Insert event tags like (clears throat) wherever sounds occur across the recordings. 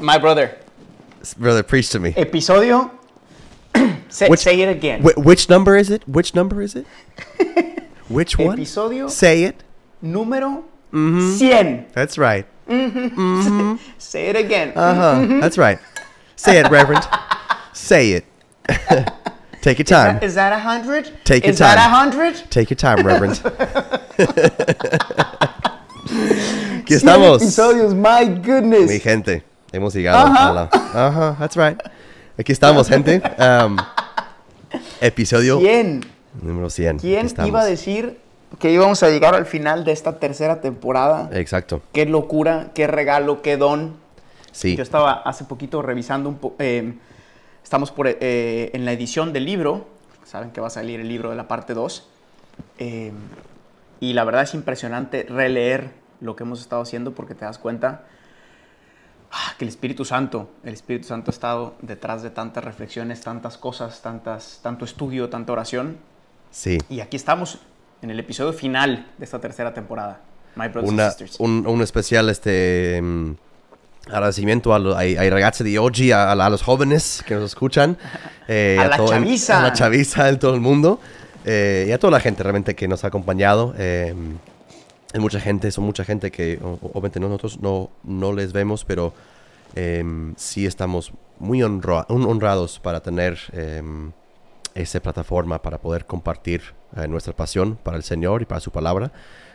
my brother. Brother, preach to me. Episodio. (clears throat) say, Which- say it again. Wh- which number is it? Which number is it? (laughs) Which one? Episodio Say it. número mm-hmm. 100. That's right. Mm-hmm. Mm-hmm. (laughs) Say it again. Uh huh. That's right. Say it, Reverend. Say it. (laughs) Take your time. Is that a hundred? Take your Is that a hundred? Take your time, Reverend. Aquí estamos. Episodios, my goodness. Mi gente, hemos llegado a la... Ajá, that's right. Aquí estamos, gente. Um, episodio ¿Quién? número 100. ¿Quién iba a decir que íbamos a llegar al final de esta tercera temporada? Exacto. Qué locura, qué regalo, qué don. Sí. Yo estaba hace poquito revisando un poco. estamos por, eh, en la edición del libro. Saben que va a salir el libro de la parte 2. eh, y la verdad es impresionante releer lo que hemos estado haciendo porque te das cuenta ah, que el Espíritu Santo, el Espíritu Santo ha estado detrás de tantas reflexiones, tantas cosas, tantas, tanto estudio, tanta oración. Sí. Y aquí estamos en el episodio final de esta tercera temporada. My brothers Una, and sisters. un, un especial este, mm, agradecimiento a, lo- ai, ai ragazzi di oggi, a, a los jóvenes que nos escuchan. (laughs) eh, A la todo- chaviza. A la chaviza en todo el mundo. eh, y a toda la gente realmente que nos ha acompañado. eh, hay mucha gente, son mucha gente que obviamente no- nosotros no, no les vemos, pero em, sí estamos muy honra- honrados para tener em, esa plataforma para poder compartir eh, nuestra pasión para el Señor y para su palabra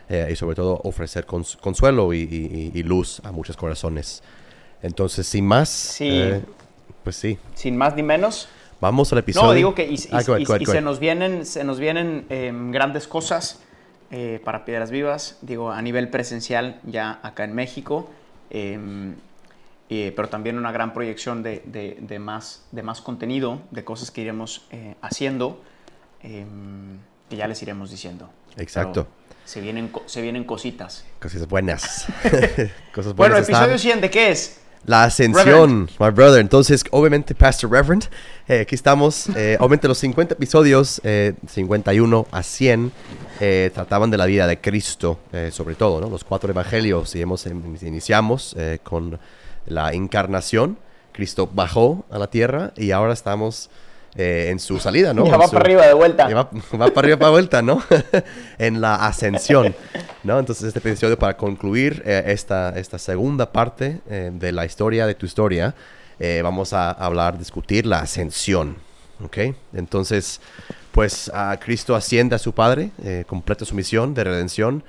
eh, y sobre todo ofrecer cons- consuelo y, y- y- luz a muchos corazones. Entonces, sin más, Sí. eh, pues sí, Sin más ni menos. vamos al episodio. No, digo que y, Ah, go ahead, go ahead, se nos vienen, se nos vienen em, grandes cosas eh, para Piedras Vivas, digo, a nivel presencial ya acá en México, em, eh, pero también una gran proyección de, de- de más, de más contenido, de cosas que iremos eh, haciendo, em, que ya les iremos diciendo. Exacto. Pero Se vienen, se vienen cositas. Cosas buenas. (laughs) Cosas Bueno, buenas. están. episodio 100, ¿de qué es? La ascensión, my brother. Entonces, obviamente, Pastor Reverend, eh, aquí estamos. Eh, obviamente, los 50 episodios, eh, 51 a 100, eh, trataban de la vida de Cristo, sobre todo, ¿no? Los cuatro evangelios. Y hemos, em, iniciamos con la encarnación. Cristo bajó a la tierra y ahora estamos eh, en su salida, ¿no? ya va su- para arriba de vuelta. va, (laughs) va para arriba, para vuelta, ¿no? (laughs) en la ascensión, ¿no? Entonces, este episodio para concluir eh, esta, esta segunda parte eh, de la historia de tu historia, vamos a hablar, discutir la ascensión, ¿ok? Entonces, pues a Cristo asciende a su Padre, completa su misión de redención,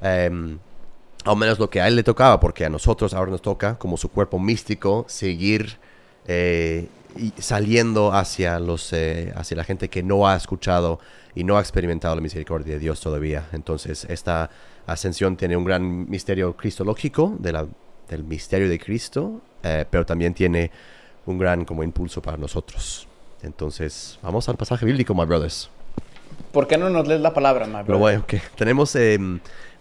em, al menos lo que a Él le tocaba, porque a nosotros ahora nos toca, como su cuerpo místico, seguir eh, y saliendo hacia, los, eh, hacia la gente que no ha escuchado y no ha experimentado la misericordia de Dios todavía. Entonces, esta ascensión tiene un gran misterio cristológico de la, del misterio de Cristo, eh, pero también tiene un gran como impulso para nosotros. Entonces, vamos al pasaje bíblico, my brothers. ¿Por qué no nos lees la palabra, my Pero brother? bueno, ok. Tenemos, eh,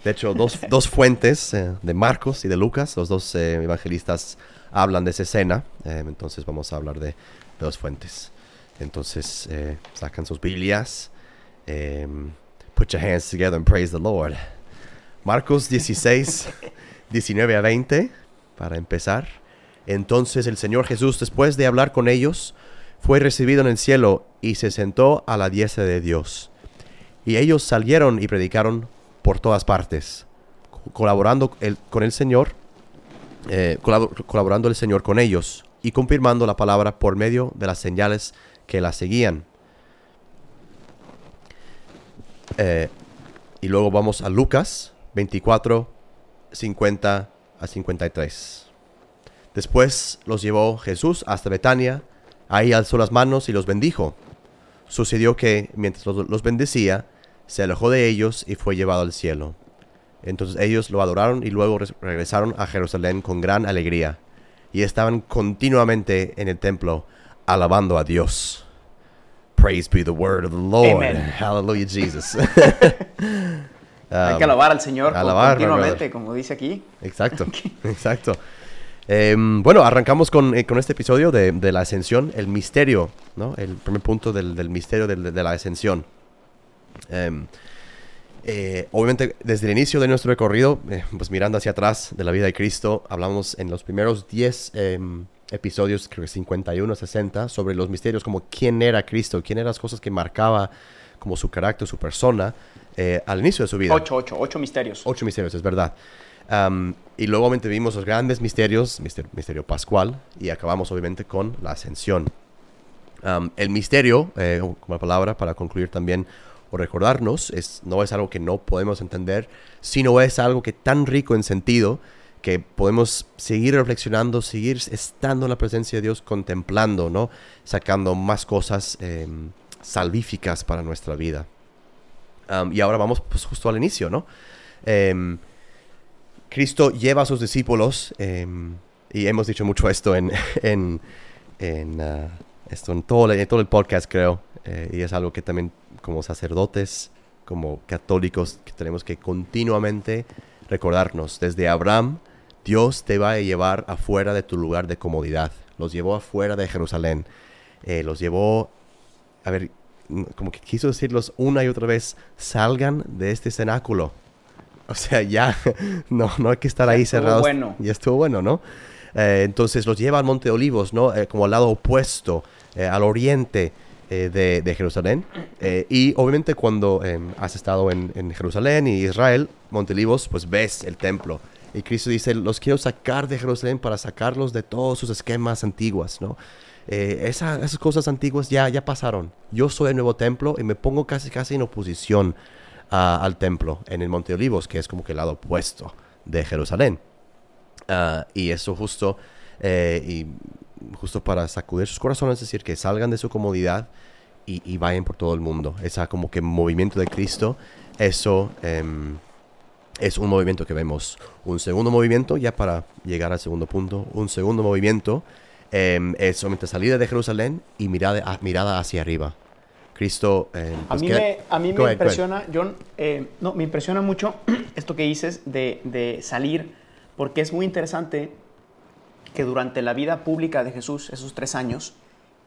de hecho, dos, (laughs) dos fuentes eh, de Marcos y de Lucas. Los dos eh, evangelistas hablan de esa escena. eh, entonces vamos a hablar de, de dos fuentes. Entonces, sacan sus Biblias. put your hands together and praise the Lord. Marcos 16, 19 (laughs) a 20, para empezar. Entonces el Señor Jesús, después de hablar con ellos, fue recibido en el cielo y se sentó a la diestra de Dios. Y ellos salieron y predicaron por todas partes, co- colaborando con el Señor, eh, colabor- colaborando el Señor con ellos y confirmando la palabra por medio de las señales que la seguían. Eh, y luego vamos a Lucas 24, 50 a 53. Después los llevó Jesús hasta Betania, ahí alzó las manos y los bendijo. Sucedió que, mientras los bendecía, se alejó de ellos y fue llevado al cielo. Entonces ellos lo adoraron y luego res- regresaron a Jerusalén con gran alegría. y estaban continuamente en el templo alabando a Dios. Praise be the word of the Lord. Amen. Hallelujah, Jesus. (laughs) Hay que alabar al Señor alabar, continuamente, como dice aquí. Exacto, (laughs) exacto. Em, bueno, arrancamos con, eh, con este episodio de, de la ascensión, el misterio, ¿no? El primer punto del, del misterio de la ascensión. Em, eh, obviamente, desde el inicio de nuestro recorrido, eh, pues mirando hacia atrás de la vida de Cristo, hablamos en los primeros 10 em, episodios, creo que 51, 60, sobre los misterios, como quién era Cristo, quién eran las cosas que marcaba como su carácter, su persona, eh, al inicio de su vida. Ocho, ocho, ocho misterios. Ocho misterios, es verdad. Am, y luego obviamente vimos los grandes misterios, mister- misterio pascual, y acabamos obviamente con la ascensión. El misterio, como palabra para concluir también recordarnos, no es algo que no podemos entender, sino es algo que tan rico en sentido que podemos seguir reflexionando, seguir estando en la presencia de Dios, contemplando, ¿no? Sacando más cosas em, salvíficas para nuestra vida. Y ahora vamos pues justo al inicio, ¿no? Em, Cristo lleva a sus discípulos, em, y hemos dicho mucho esto en, (laughs) en, ah, esto en, todo, en todo el podcast, creo, eh, y es algo que también como sacerdotes, como católicos, que tenemos que continuamente recordarnos. Desde Abraham, Dios te va a llevar afuera de tu lugar de comodidad. Los llevó afuera de Jerusalén. Eh, los llevó, a ver, como que quiso decirlos una y otra vez, salgan de este cenáculo. O sea, ya, (laughs) no, no hay que estar Ya ahí cerrados. bueno. Ya estuvo bueno, ¿no? Eh, entonces los lleva al Monte de Olivos, ¿no? Eh, como al lado opuesto, eh, al oriente eh, de, de Jerusalén. Eh, y obviamente cuando eh, has estado en, en Jerusalén y Israel, Monte de Olivos, pues ves el templo. Y Cristo dice, los quiero sacar de Jerusalén para sacarlos de todos sus esquemas antiguos, ¿no? Eh, esa- esas cosas antiguas ya, ya pasaron. Yo soy el nuevo templo y me pongo casi casi en oposición al templo en el Monte Olivos, que es como que el lado opuesto de Jerusalén. Ah, y eso justo, eh, y justo para sacudir sus corazones, es decir, que salgan de su comodidad y, y vayan por todo el mundo. Esa como que movimiento de Cristo, eso em, es un movimiento que vemos. Un segundo movimiento, ya para llegar al segundo punto, un segundo movimiento em, es solamente salida de Jerusalén y mirada, a- mirada hacia arriba. Cristo... A pues mí que- me, a mí me ahead. impresiona, John, eh, no, me impresiona mucho (clears throat) esto que dices de, de salir, porque es muy interesante que durante la vida pública de Jesús, esos tres años,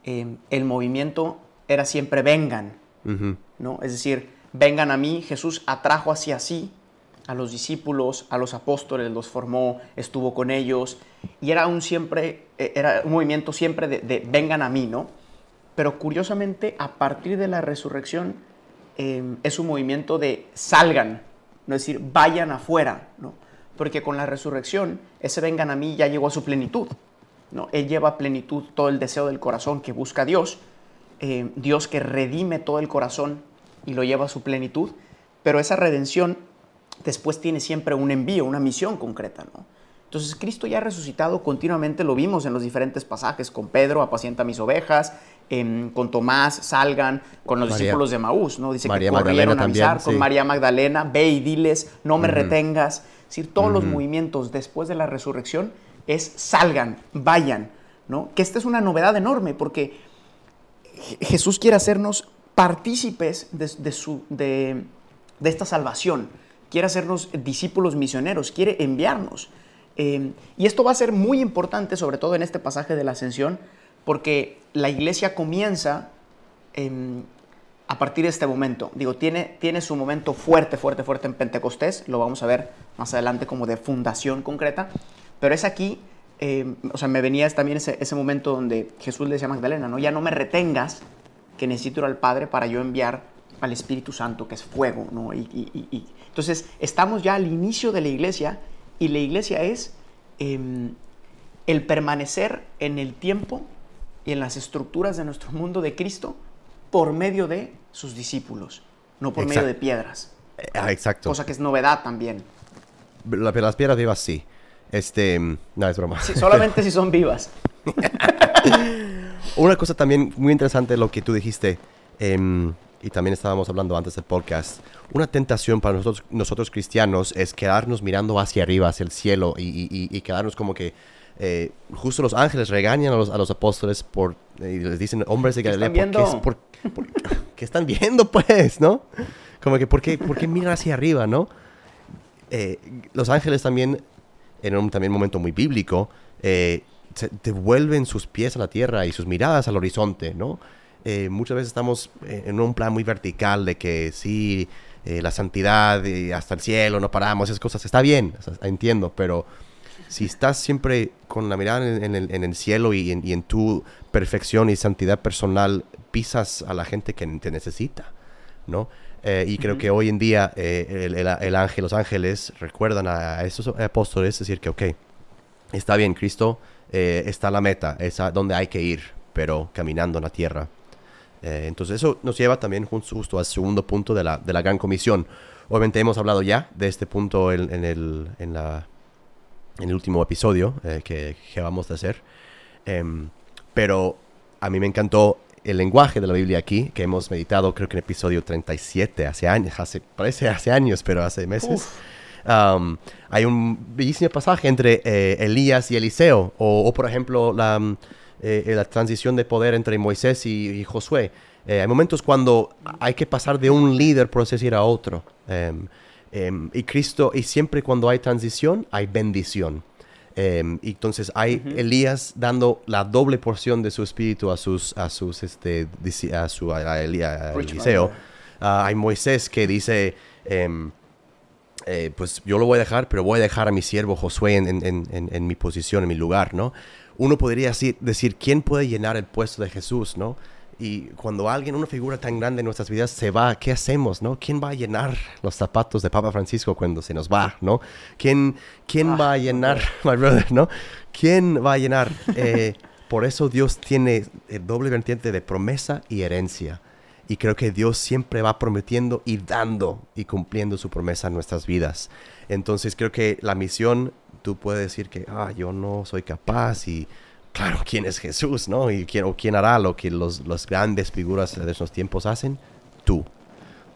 eh, el movimiento era siempre vengan. ¿no? Es decir, vengan a mí, Jesús atrajo hacia sí a los discípulos, a los apóstoles, los formó, estuvo con ellos, y era un siempre, eh, era un movimiento siempre de, de vengan a mí, ¿no? Pero curiosamente, a partir de la resurrección, eh, es un movimiento de salgan, no es decir, vayan afuera, ¿no? Porque con la resurrección, ese vengan a mí ya llegó a su plenitud, ¿no? Él lleva a plenitud todo el deseo del corazón que busca Dios, eh, Dios que redime todo el corazón y lo lleva a su plenitud, pero esa redención después tiene siempre un envío, una misión concreta, ¿no? Entonces Cristo ya resucitado continuamente lo vimos en los diferentes pasajes, con Pedro, apacienta mis ovejas, em, con Tomás, salgan, con los María- discípulos de Maús, ¿no? Dice María que corrieron Magdalena a avisar, también, con. María Magdalena, ve y diles, no me retengas. Es decir, todos los movimientos después de la resurrección es salgan, vayan, ¿no? Que esta es una novedad enorme porque Je- Jesús quiere hacernos partícipes de, de su, de, de esta salvación. Quiere hacernos discípulos misioneros, quiere enviarnos. Eh, y esto va a ser muy importante, sobre todo en este pasaje de la ascensión, porque la iglesia comienza em, a partir de este momento. Digo, tiene, tiene su momento fuerte, fuerte, fuerte en Pentecostés, lo vamos a ver más adelante como de fundación concreta, pero es aquí, eh, o sea, me venía también ese, ese momento donde Jesús le decía a Magdalena, ¿no? Ya no me retengas, que necesito ir al Padre para yo enviar al Espíritu Santo, que es fuego, ¿no? Y, y- y- Entonces, estamos ya al inicio de la iglesia y la iglesia es em, el permanecer en el tiempo y en las estructuras de nuestro mundo de Cristo por medio de sus discípulos, no por medio de piedras, ah, exacto. cosa que es novedad también. La- las piedras vivas sí. Este, no, es broma. Sí, solamente (laughs) si son vivas. (laughs) Una cosa también muy interesante lo que tú dijiste, em, y también estábamos hablando antes del podcast, una tentación para nosotros, nosotros cristianos es quedarnos mirando hacia arriba, hacia el cielo, y- y- y quedarnos como que eh, justo los ángeles regañan a los, a los apóstoles por, eh, y les dicen, hombres de Galilea, ¿por qué, es- por- por- (laughs) ¿qué están viendo pues, no? Como que, ¿por qué, por qué miran hacia arriba, no? Eh, los ángeles también, en un también momento muy bíblico, se- devuelven sus pies a la tierra y sus miradas al horizonte, ¿no? Muchas veces estamos en un plan muy vertical de que sí, la santidad y hasta el cielo, no paramos, esas cosas, está bien, entiendo, pero si estás siempre con la mirada en, en el, en el cielo y en, y en tu perfección y santidad personal, pisas a la gente que te necesita, ¿no? Eh, y creo que hoy en día eh, el, el- el ángel, los ángeles recuerdan a, esos apóstoles decir que, ok, está bien, Cristo eh, está a la meta, es a donde hay que ir, pero caminando en la tierra. Eh, entonces eso nos lleva también justo al segundo punto de la, de la gran comisión. Obviamente hemos hablado ya de este punto en, en el, en la, en el último episodio eh, que, que vamos a hacer. Em, pero a mí me encantó el lenguaje de la Biblia aquí, que hemos meditado creo que en episodio 37, hace años, hace, parece hace años, pero hace meses. Um, hay un bellísimo pasaje entre eh, Elías y Eliseo, o, o, por ejemplo la, mm, eh, la transición de poder entre Moisés y, y Josué. Eh, hay momentos cuando hay que pasar de un líder, por así decir, a otro. Em, em, y Cristo, y siempre cuando hay transición, hay bendición. Em, y entonces hay Elías dando la doble porción de su espíritu a sus, a sus, este, a su, a, Eli- a Eliseo. Ah, hay Moisés que dice, em, eh, pues yo lo voy a dejar, pero voy a dejar a mi siervo Josué en, en- en- en- en mi posición, en mi lugar, ¿no? Uno podría así decir, ¿quién puede llenar el puesto de Jesús, no? Y cuando alguien, una figura tan grande en nuestras vidas se va, ¿qué hacemos, no? ¿Quién va a llenar los zapatos de Papa Francisco cuando se nos va, no? ¿Quién, quién Ah, va a llenar, (laughs) my brother, no? ¿Quién va a llenar? Eh, por eso Dios tiene el doble vertiente de promesa y herencia. Y creo que Dios siempre va prometiendo y dando y cumpliendo su promesa en nuestras vidas. Entonces creo que la misión, tú puedes decir que, ah, yo no soy capaz y, claro, ¿quién es Jesús, no? Y quién, o quién hará lo que los, las grandes figuras de esos tiempos hacen? Tú.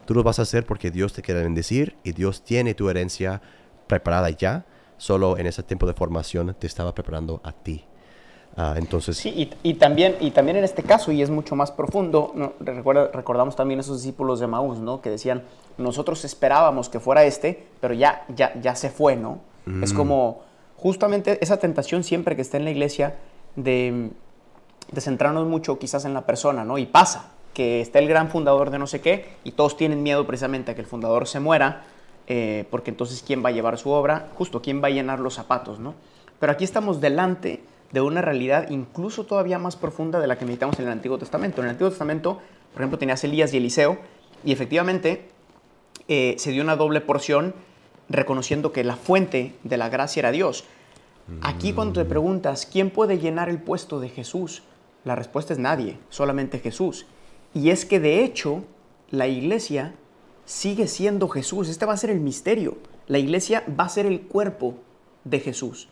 Tú lo vas a hacer porque Dios te quiere bendecir y Dios tiene tu herencia preparada ya. Solo en ese tiempo de formación te estaba preparando a ti. Ah, entonces, Sí, y, y también, y también en este caso, y es mucho más profundo, ¿no? Recuerda- recordamos también esos discípulos de Maús, ¿no? Que decían, nosotros esperábamos que fuera este, pero ya, ya, ya se fue, ¿no? Es como justamente esa tentación siempre que está en la iglesia de, centrarnos mucho quizás en la persona, ¿no? Y pasa, que está el gran fundador de no sé qué, y todos tienen miedo precisamente a que el fundador se muera, eh, porque entonces ¿quién va a llevar su obra? Justo, ¿quién va a llenar los zapatos, ¿no? Pero aquí estamos delante de una realidad incluso todavía más profunda de la que meditamos en el Antiguo Testamento. En el Antiguo Testamento, por ejemplo, tenías Elías y Eliseo, y efectivamente eh, se dio una doble porción reconociendo que la fuente de la gracia era Dios. Aquí cuando te preguntas, ¿quién puede llenar el puesto de Jesús? La respuesta es nadie, solamente Jesús. Y es que de hecho, la iglesia sigue siendo Jesús. Este va a ser el misterio. La iglesia va a ser el cuerpo de Jesús.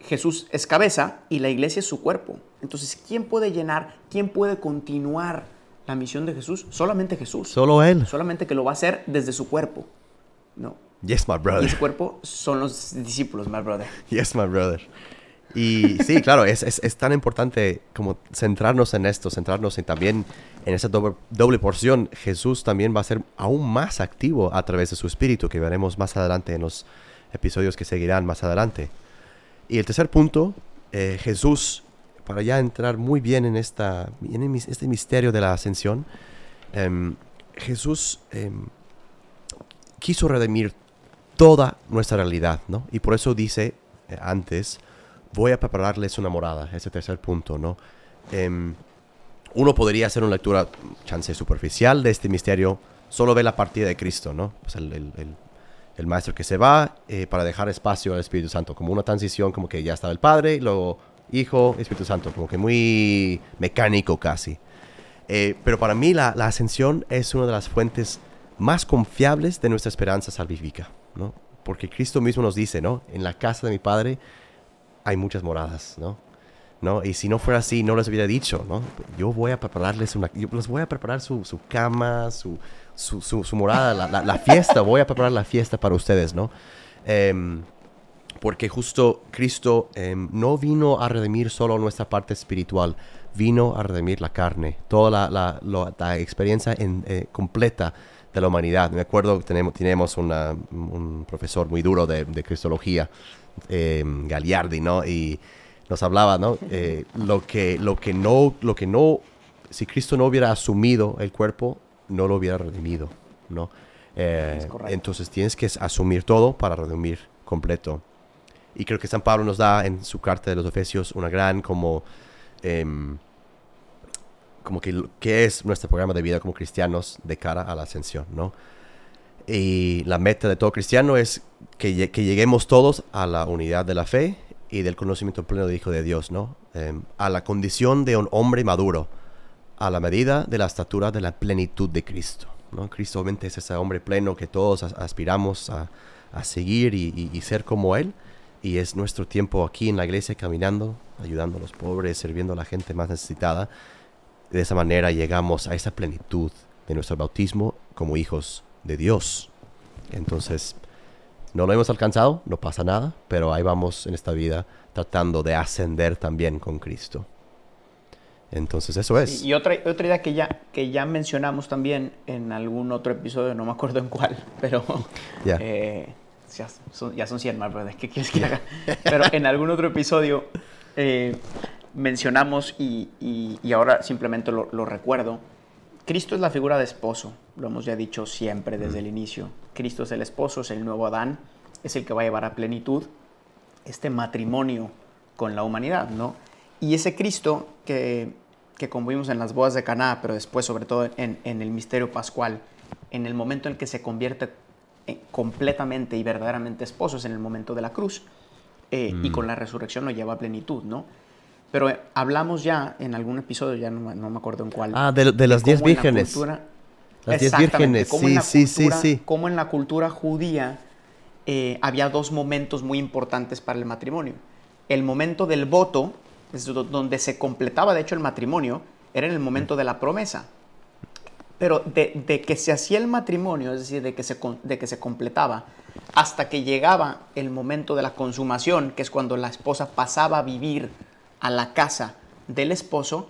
Jesús es cabeza y la iglesia es su cuerpo. Entonces, ¿quién puede llenar, quién puede continuar la misión de Jesús? Solamente Jesús. solo Él. Solamente que lo va a hacer desde su cuerpo. No. Yes, my Y brother. ese cuerpo son los discípulos, my brother. Yes, my brother. Y sí, claro, es, es, es tan importante como centrarnos en esto, centrarnos en también en esa doble, doble porción. Jesús también va a ser aún más activo a través de su espíritu, que veremos más adelante en los episodios que seguirán más adelante. Y el tercer punto, eh, Jesús, para ya entrar muy bien en, esta, en este misterio de la ascensión, em, Jesús em, quiso redimir toda nuestra realidad, ¿no? Y por eso dice eh, antes, voy a prepararles una morada, ese tercer punto, ¿no? Em, uno podría hacer una lectura, chance superficial de este misterio, solo ve la partida de Cristo, ¿no? El, maestro que se va eh, para dejar espacio al Espíritu Santo, como una transición, como que ya estaba el Padre, luego Hijo, Espíritu Santo, como que muy mecánico casi. Eh, pero para mí la ascensión es una de las fuentes más confiables de nuestra esperanza salvífica, ¿no? Porque Cristo mismo nos dice, ¿no? En la casa de mi Padre hay muchas moradas, ¿no? ¿No? Y si no fuera así, no les hubiera dicho, ¿no? Yo voy a prepararles una... Yo les voy a preparar su, su cama, su, su, su- morada, la, la- la fiesta. Voy a preparar la fiesta para ustedes, ¿no? Em, porque justo Cristo em, no vino a redimir solo nuestra parte espiritual, vino a redimir la carne, toda la, experiencia en, eh, completa de la humanidad. Me acuerdo que tenemos, tenemos un profesor muy duro de, cristología, eh, Galiardi, ¿no? Y nos hablaba, ¿no? (laughs) Eh, lo, que, lo, que no, lo que no, si Cristo no hubiera asumido el cuerpo, no lo hubiera redimido, ¿no? Eh, entonces tienes que asumir todo para redimir completo. Y creo que San Pablo nos da en su carta de los Efesios una gran como... Em, como que qué es nuestro programa de vida como cristianos de cara a la ascensión, ¿no? Y la meta de todo cristiano es que, lleguemos todos a la unidad de la fe y del conocimiento pleno de Hijo de Dios, ¿no? Em, a la condición de un hombre maduro, a la medida de la estatura de la plenitud de Cristo, ¿no? Cristo obviamente es ese hombre pleno que todos aspiramos a, seguir y, ser como Él. Y es nuestro tiempo aquí en la iglesia caminando, ayudando a los pobres, sirviendo a la gente más necesitada de esa manera llegamos a esa plenitud de nuestro bautismo como hijos de Dios. Entonces, no lo hemos alcanzado, no pasa nada, pero ahí vamos en esta vida tratando de ascender también con Cristo. Entonces eso es. Y otra, otra idea que ya, que ya mencionamos también en algún otro episodio, no me acuerdo en cuál, (laughs) pero eh, ya, son, ya son 100 más, ¿verdad? ¿Qué quieres que haga? Pero en algún otro episodio eh, mencionamos y, ahora simplemente lo, recuerdo, Cristo es la figura de esposo, lo hemos ya dicho siempre desde el inicio. Cristo es el esposo, es el nuevo Adán, es el que va a llevar a plenitud este matrimonio con la humanidad, ¿no? Y ese Cristo que, que como vimos en las bodas de Caná, pero después sobre todo en, el misterio pascual, en el momento en que se convierte completamente y verdaderamente esposo, es en el momento de la cruz, eh, y mm. con la resurrección lo lleva a plenitud, ¿no? Pero eh, hablamos ya en algún episodio, ya no, me acuerdo en cuál. Ah, de, las diez vírgenes. las diez vírgenes, sí, sí, sí, sí. Como en la cultura judía eh, había dos momentos muy importantes para el matrimonio. El momento del voto, es donde se completaba de hecho el matrimonio, era en el momento de la promesa. Pero de, que se hacía el matrimonio, es decir, de que, se, de que se completaba, hasta que llegaba el momento de la consumación, que es cuando la esposa pasaba a vivir a la casa del esposo,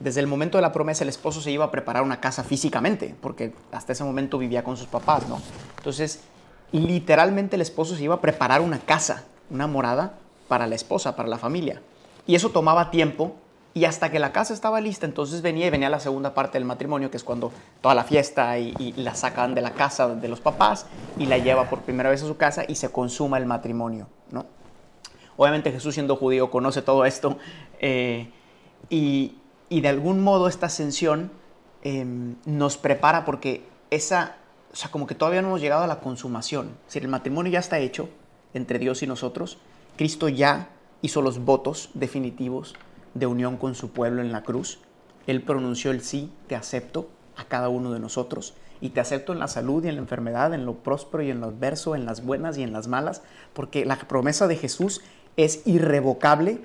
desde el momento de la promesa el esposo se iba a preparar una casa físicamente, porque hasta ese momento vivía con sus papás, ¿no? Entonces, literalmente el esposo se iba a preparar una casa, una morada para la esposa, para la familia. Y eso tomaba tiempo y hasta que la casa estaba lista, entonces venía y venía la segunda parte del matrimonio, que es cuando toda la fiesta y, y, la sacan de la casa de los papás y la lleva por primera vez a su casa y se consuma el matrimonio, ¿no? Obviamente Jesús siendo judío conoce todo esto eh, y, de algún modo esta ascensión em, nos prepara porque esa, o sea, como que todavía no hemos llegado a la consumación. Es decir, el matrimonio ya está hecho entre Dios y nosotros. Cristo ya hizo los votos definitivos de unión con su pueblo en la cruz. Él pronunció el sí, te acepto a cada uno de nosotros. Y te acepto en la salud y en la enfermedad, en lo próspero y en lo adverso, en las buenas y en las malas, porque la promesa de Jesús es irrevocable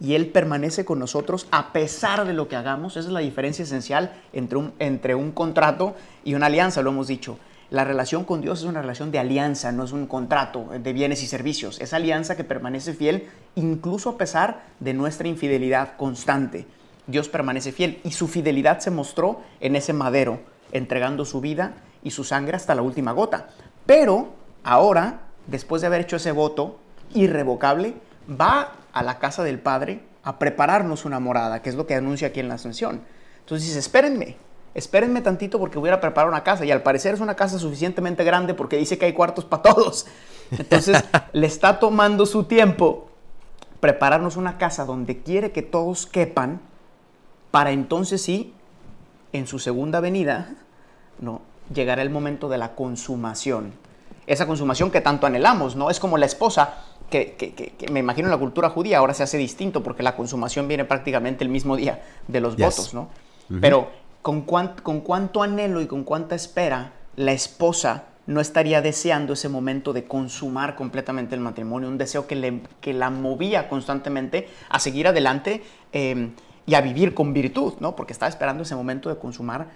y Él permanece con nosotros a pesar de lo que hagamos. Esa es la diferencia esencial entre un, entre un contrato y una alianza, lo hemos dicho. La relación con Dios es una relación de alianza, no es un contrato de bienes y servicios. Es alianza que permanece fiel incluso a pesar de nuestra infidelidad constante. Dios permanece fiel y su fidelidad se mostró en ese madero, entregando su vida y su sangre hasta la última gota. Pero ahora, después de haber hecho ese voto irrevocable, va a la casa del Padre a prepararnos una morada, que es lo que anuncia aquí en la ascensión. Entonces dice, espérenme, espérenme tantito porque voy a preparar una casa. Y al parecer es una casa suficientemente grande porque dice que hay cuartos para todos. Entonces (laughs) le está tomando su tiempo prepararnos una casa donde quiere que todos quepan para entonces sí, en su segunda venida, no, llegará el momento de la consumación. Esa consumación que tanto anhelamos, ¿no? Es como la esposa que, me imagino en la cultura judía ahora se hace distinto porque la consumación viene prácticamente el mismo día de los votos, ¿no? Pero con, cuánto anhelo y con cuánta espera la esposa no estaría deseando ese momento de consumar completamente el matrimonio, un deseo que la movía constantemente a seguir adelante em, y a vivir con virtud, ¿no? Porque estaba esperando ese momento de consumar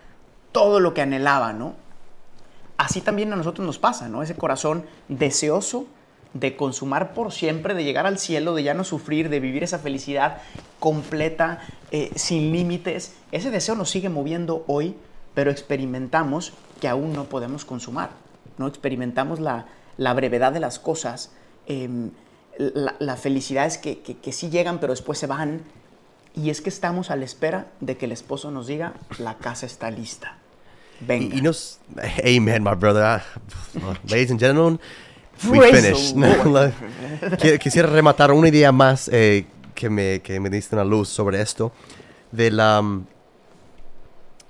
todo lo que anhelaba, ¿no? Así también a nosotros nos pasa, ¿no? Ese corazón deseoso de consumar por siempre, de llegar al cielo, de ya no sufrir, de vivir esa felicidad completa, eh, sin límites. Ese deseo nos sigue moviendo hoy, pero experimentamos que aún no podemos consumar. ¿no? Experimentamos la, la brevedad de las cosas. em, la, la felicidad es que, que, que sí llegan, pero después se van. Y es que estamos a la espera de que el esposo nos diga, la casa está lista. Venga. Y, y nos, amen, my brother. (laughs) Ladies and gentlemen, we finished. (laughs) Quisiera rematar una idea más eh, que, me, que me diste una luz sobre esto, de la, mm,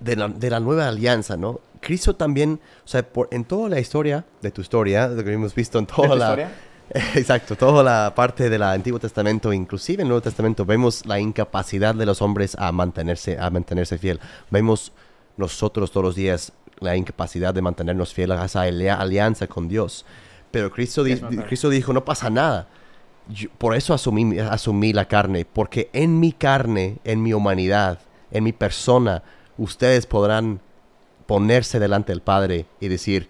de la, de la nueva alianza, ¿no? Cristo también, o sea, por, en toda la historia de tu historia, lo que hemos visto en toda la... historia? (laughs) Exacto, toda la parte del Antiguo Testamento, inclusive en el Nuevo Testamento, vemos la incapacidad de los hombres a mantenerse, a mantenerse fiel. Vemos nosotros todos los días la incapacidad de mantenernos fieles a esa alia- alianza con Dios. Pero Cristo, di-. Cristo dijo, no pasa nada. Yo- por eso asumí, asumí la carne, porque en mi carne, en mi humanidad, en mi persona, ustedes podrán ponerse delante del Padre y decir,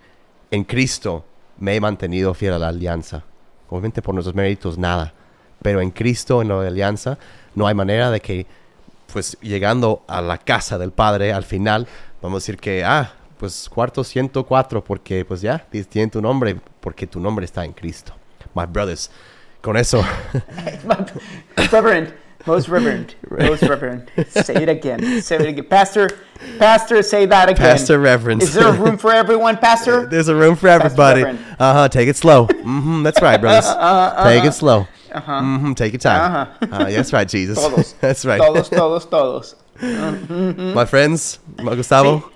en Cristo me he mantenido fiel a la alianza. Obviamente por nuestros méritos nada, pero en Cristo, en la alianza, no hay manera de que, pues llegando a la casa del Padre, al final, vamos a decir que, ah, pues cuarto 104, porque pues ya, tiene tu nombre, porque tu nombre está en Cristo. My brothers, con eso, (laughs) reverend, most reverend, most reverend. Say it again. Say it again. Pastor, Pastor, say that again. Pastor Reverend. Is there a room for everyone, Pastor? (laughs) There's a room for everybody. Uh huh. Take it slow. Mm-hmm. That's right, brothers. Take it slow. Mm-hmm. Take your time. uh huh that's right, Jesus. Todos. (laughs) that's right. Todos, todos, todos. My friends, Gustavo. Sí.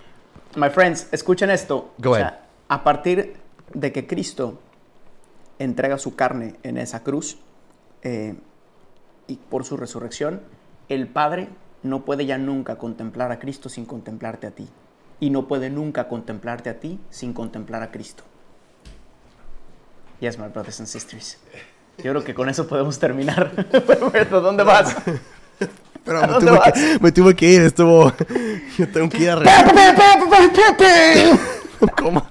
My friends, escuchen esto. Go ahead. a partir de que Cristo entrega su carne en esa cruz eh, y por su resurrección, el Padre no puede ya nunca contemplar a Cristo sin contemplarte a ti. Y no puede nunca contemplarte a ti sin contemplar a Cristo. Yes, my brothers and sisters. Yo creo que con eso podemos terminar. (laughs) ¿dónde vas? Pero ¿A me tuve, que, me tuve que ir, estuvo. (laughs) Yo tengo que ir a. (laughs) ¿Cómo?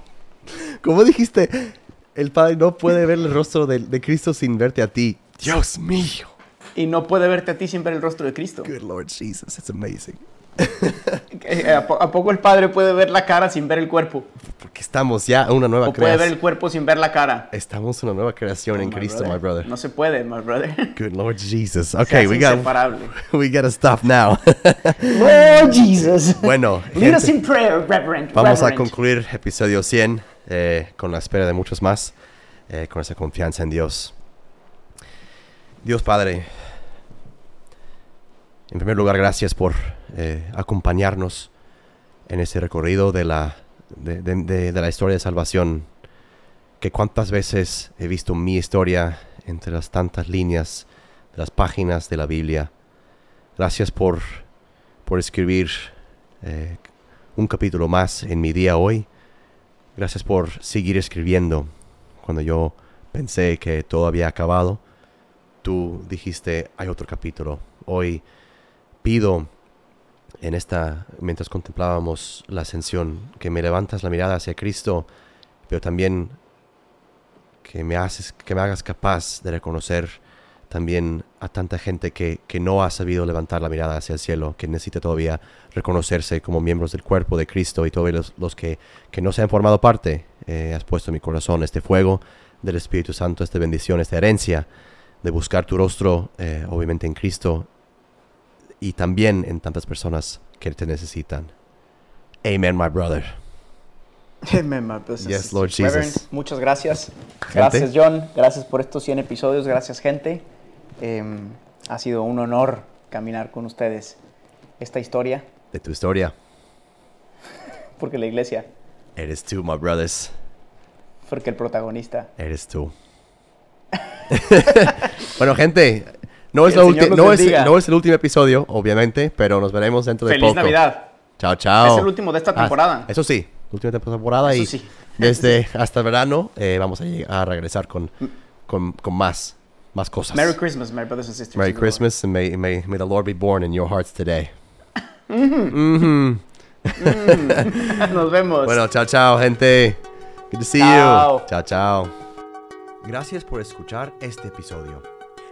¿Cómo dijiste? El Padre no puede ver el rostro de, de Cristo sin verte a ti. Dios mío. Y no puede verte a ti sin ver el rostro de Cristo. Good Lord Jesus, it's amazing. Eh, ¿A po- a poco el Padre puede ver la cara sin ver el cuerpo? Porque estamos ya una nueva ¿O puede ver creación. el cuerpo sin ver la cara? Estamos una nueva creación en Cristo, my brother. No se puede, my brother. Good Lord Jesus. Okay, we got (laughs) we got to stop now. (laughs) Lord Jesus. bueno, Lead us gente, in prayer, Reverend. vamos a concluir episodio 100 eh, con la espera de muchos más, eh, con esa confianza en Dios. Dios Padre, en primer lugar, gracias por eh, acompañarnos en ese recorrido de la, de- de la historia de salvación. Que cuántas veces he visto mi historia entre las tantas líneas de las páginas de la Biblia. Gracias por, por escribir eh, un capítulo más en mi día hoy. Gracias por seguir escribiendo. Cuando yo pensé que todo había acabado, tú dijiste, hay otro capítulo. Hoy pido en esta, mientras contemplábamos la ascensión, que me levantas la mirada hacia Cristo, pero también que me, haces, que me hagas capaz de reconocer también a tanta gente que, que no ha sabido levantar la mirada hacia el cielo, que necesita todavía reconocerse como miembros del cuerpo de Cristo y todos los, los que, que no se han formado parte. eh, has puesto en mi corazón este fuego del Espíritu Santo, esta bendición, esta herencia de buscar tu rostro, eh, obviamente en Cristo, y también en tantas personas que te necesitan. Amen, my brother. Amen, my brothers and Yes. Lord Jesus. Reverend, muchas gracias. Gracias, John. Gracias por estos 100 episodios. Gracias, gente. Em, ha sido un honor caminar con ustedes esta historia, De tu historia. (laughs) porque la iglesia, Eres tú, my brothers. porque el protagonista. Eres tú. (laughs) bueno, gente, no es, la el ulti- Señor los no, es, bendiga. no es el último episodio, obviamente, pero nos veremos dentro de ¡Feliz poco. Navidad! Chao, chao. Es el último de esta Ah, temporada. eso sí, última temporada Eso y sí. desde hasta el verano eh, vamos a, a regresar con, con, con más, más cosas. Merry Christmas, my brothers and sisters. Merry. Christmas and may, may, may the Lord be born in your hearts today. (laughs) Mhm. (laughs) Nos vemos. Bueno, chao, chao, gente. Good to see Chao. you. Chao, chao. Gracias por escuchar este episodio.